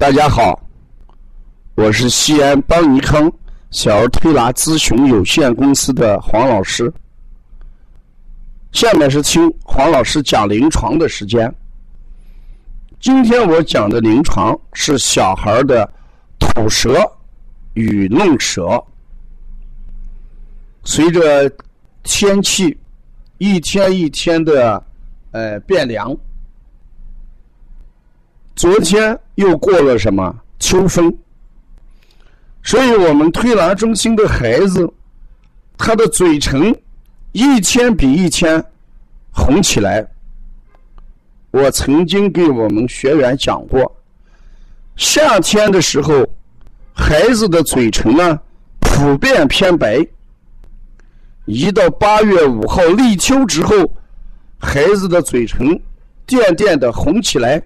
大家好，我是西安邦尼康小儿推拿咨询有限公司的黄老师。下面是听黄老师讲临床的时间。今天我讲的临床是小孩的吐舌与弄舌。随着天气一天一天的呃变凉。昨天又过了什么秋风，所以我们推拿中心的孩子，他的嘴唇一天比一天红起来。我曾经给我们学员讲过，夏天的时候，孩子的嘴唇呢普遍偏白，一到八月五号立秋之后，孩子的嘴唇渐渐的红起来。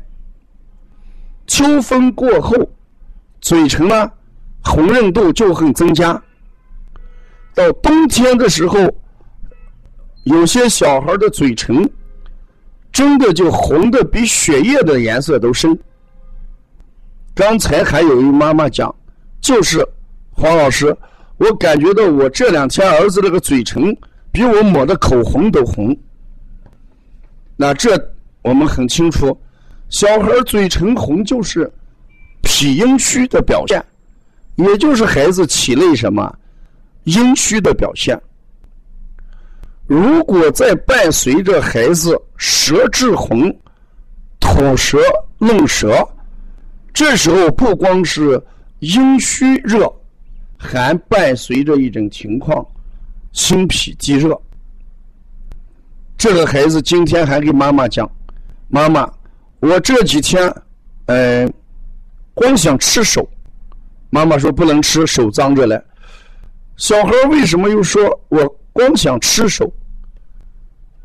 秋风过后，嘴唇呢红润度就会增加。到冬天的时候，有些小孩的嘴唇真的就红的比血液的颜色都深。刚才还有一妈妈讲，就是黄老师，我感觉到我这两天儿子那个嘴唇比我抹的口红都红。那这我们很清楚。小孩嘴唇红就是脾阴虚的表现，也就是孩子体内什么阴虚的表现。如果再伴随着孩子舌质红、吐舌、弄舌，这时候不光是阴虚热，还伴随着一种情况心脾积热。这个孩子今天还给妈妈讲，妈妈。我这几天，呃，光想吃手，妈妈说不能吃，手脏着嘞。小孩为什么又说我光想吃手？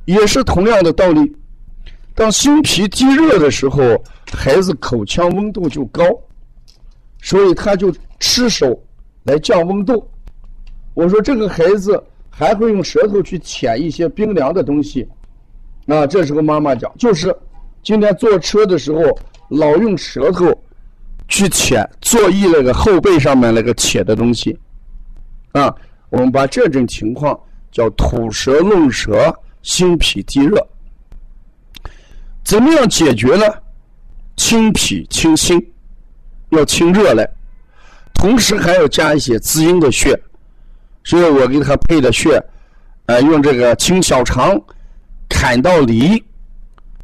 也是同样的道理。当心脾积热的时候，孩子口腔温度就高，所以他就吃手来降温度。我说这个孩子还会用舌头去舔一些冰凉的东西，那，这时候妈妈讲就是。今天坐车的时候，老用舌头去舔座椅那个后背上面那个铁的东西，啊，我们把这种情况叫吐舌弄舌、心脾积热。怎么样解决呢？清脾清心，要清热来，同时还要加一些滋阴的穴，所以我给他配的穴，呃，用这个清小肠、坎到离。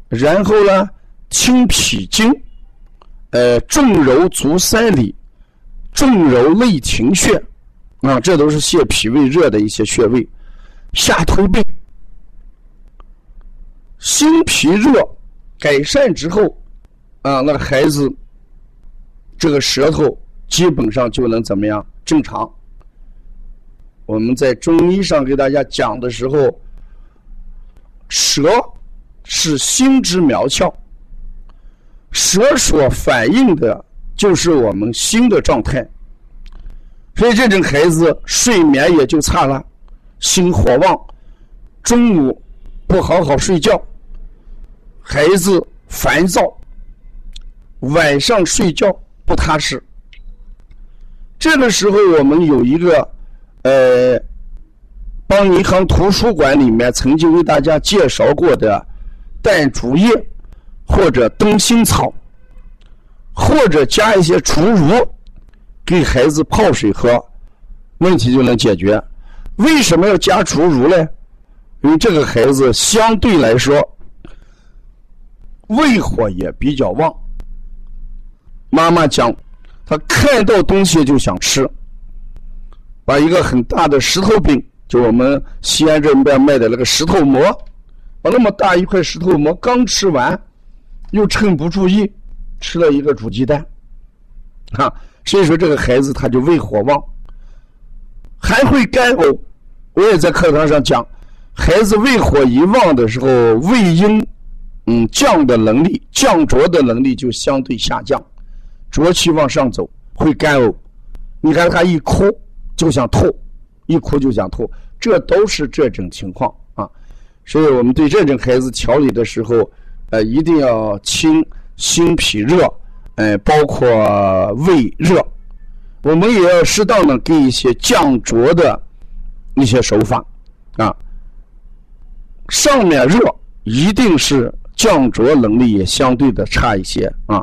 然后呢，清脾经，呃，重揉足三里，重揉内庭穴，啊，这都是泻脾胃热的一些穴位。下推背，心脾热改善之后，啊，那孩子这个舌头基本上就能怎么样正常。我们在中医上给大家讲的时候，舌。是心之苗窍，舌所反映的就是我们心的状态，所以这种孩子睡眠也就差了，心火旺，中午不好好睡觉，孩子烦躁，晚上睡觉不踏实。这个时候，我们有一个呃，邦尼康图书馆里面曾经为大家介绍过的。淡竹叶，或者灯心草，或者加一些竹茹，给孩子泡水喝，问题就能解决。为什么要加竹茹呢？因为这个孩子相对来说胃火也比较旺。妈妈讲，他看到东西就想吃，把一个很大的石头饼，就我们西安这边卖的那个石头馍。那么大一块石头馍刚吃完，又趁不注意吃了一个煮鸡蛋，啊，所以说这个孩子他就胃火旺，还会干呕。我也在课堂上讲，孩子胃火一旺的时候，胃阴嗯降的能力、降浊的能力就相对下降，浊气往上走，会干呕。你看他一哭就想吐，一哭就想吐，这都是这种情况。所以我们对这种孩子调理的时候，呃，一定要清心脾热，呃，包括胃热，我们也要适当的给一些降浊的一些手法啊。上面热，一定是降浊能力也相对的差一些啊。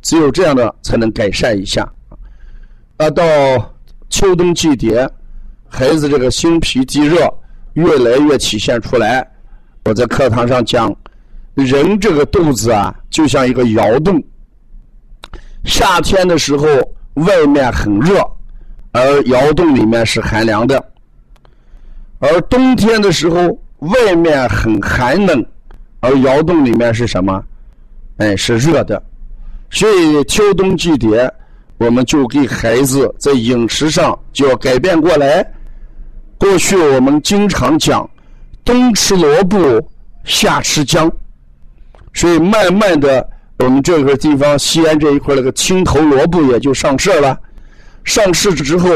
只有这样的才能改善一下。啊，到秋冬季节，孩子这个心脾积热越来越体现出来。我在课堂上讲，人这个肚子啊，就像一个窑洞。夏天的时候，外面很热，而窑洞里面是寒凉的；而冬天的时候，外面很寒冷，而窑洞里面是什么？哎，是热的。所以秋冬季节，我们就给孩子在饮食上就要改变过来。过去我们经常讲。冬吃萝卜，夏吃姜，所以慢慢的，我们这个地方西安这一块那个青头萝卜也就上市了。上市之后，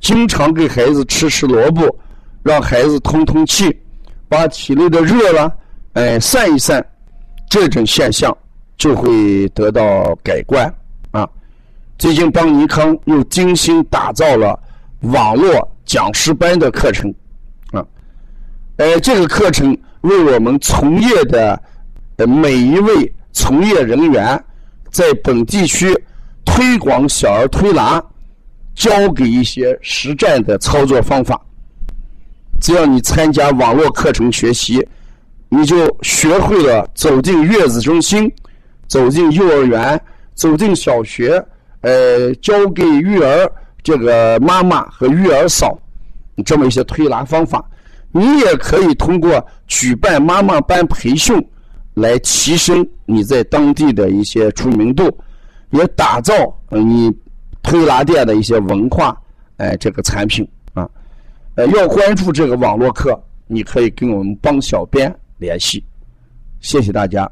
经常给孩子吃吃萝卜，让孩子通通气，把体内的热了，哎散一散，这种现象就会得到改观啊。最近邦尼康又精心打造了网络讲师班的课程。呃，这个课程为我们从业的呃每一位从业人员，在本地区推广小儿推拿，教给一些实战的操作方法。只要你参加网络课程学习，你就学会了走进月子中心、走进幼儿园、走进小学，呃，教给育儿这个妈妈和育儿嫂这么一些推拿方法。你也可以通过举办妈妈班培训，来提升你在当地的一些出名度，也打造你推拿店的一些文化，哎，这个产品啊，呃，要关注这个网络课，你可以跟我们帮小编联系，谢谢大家。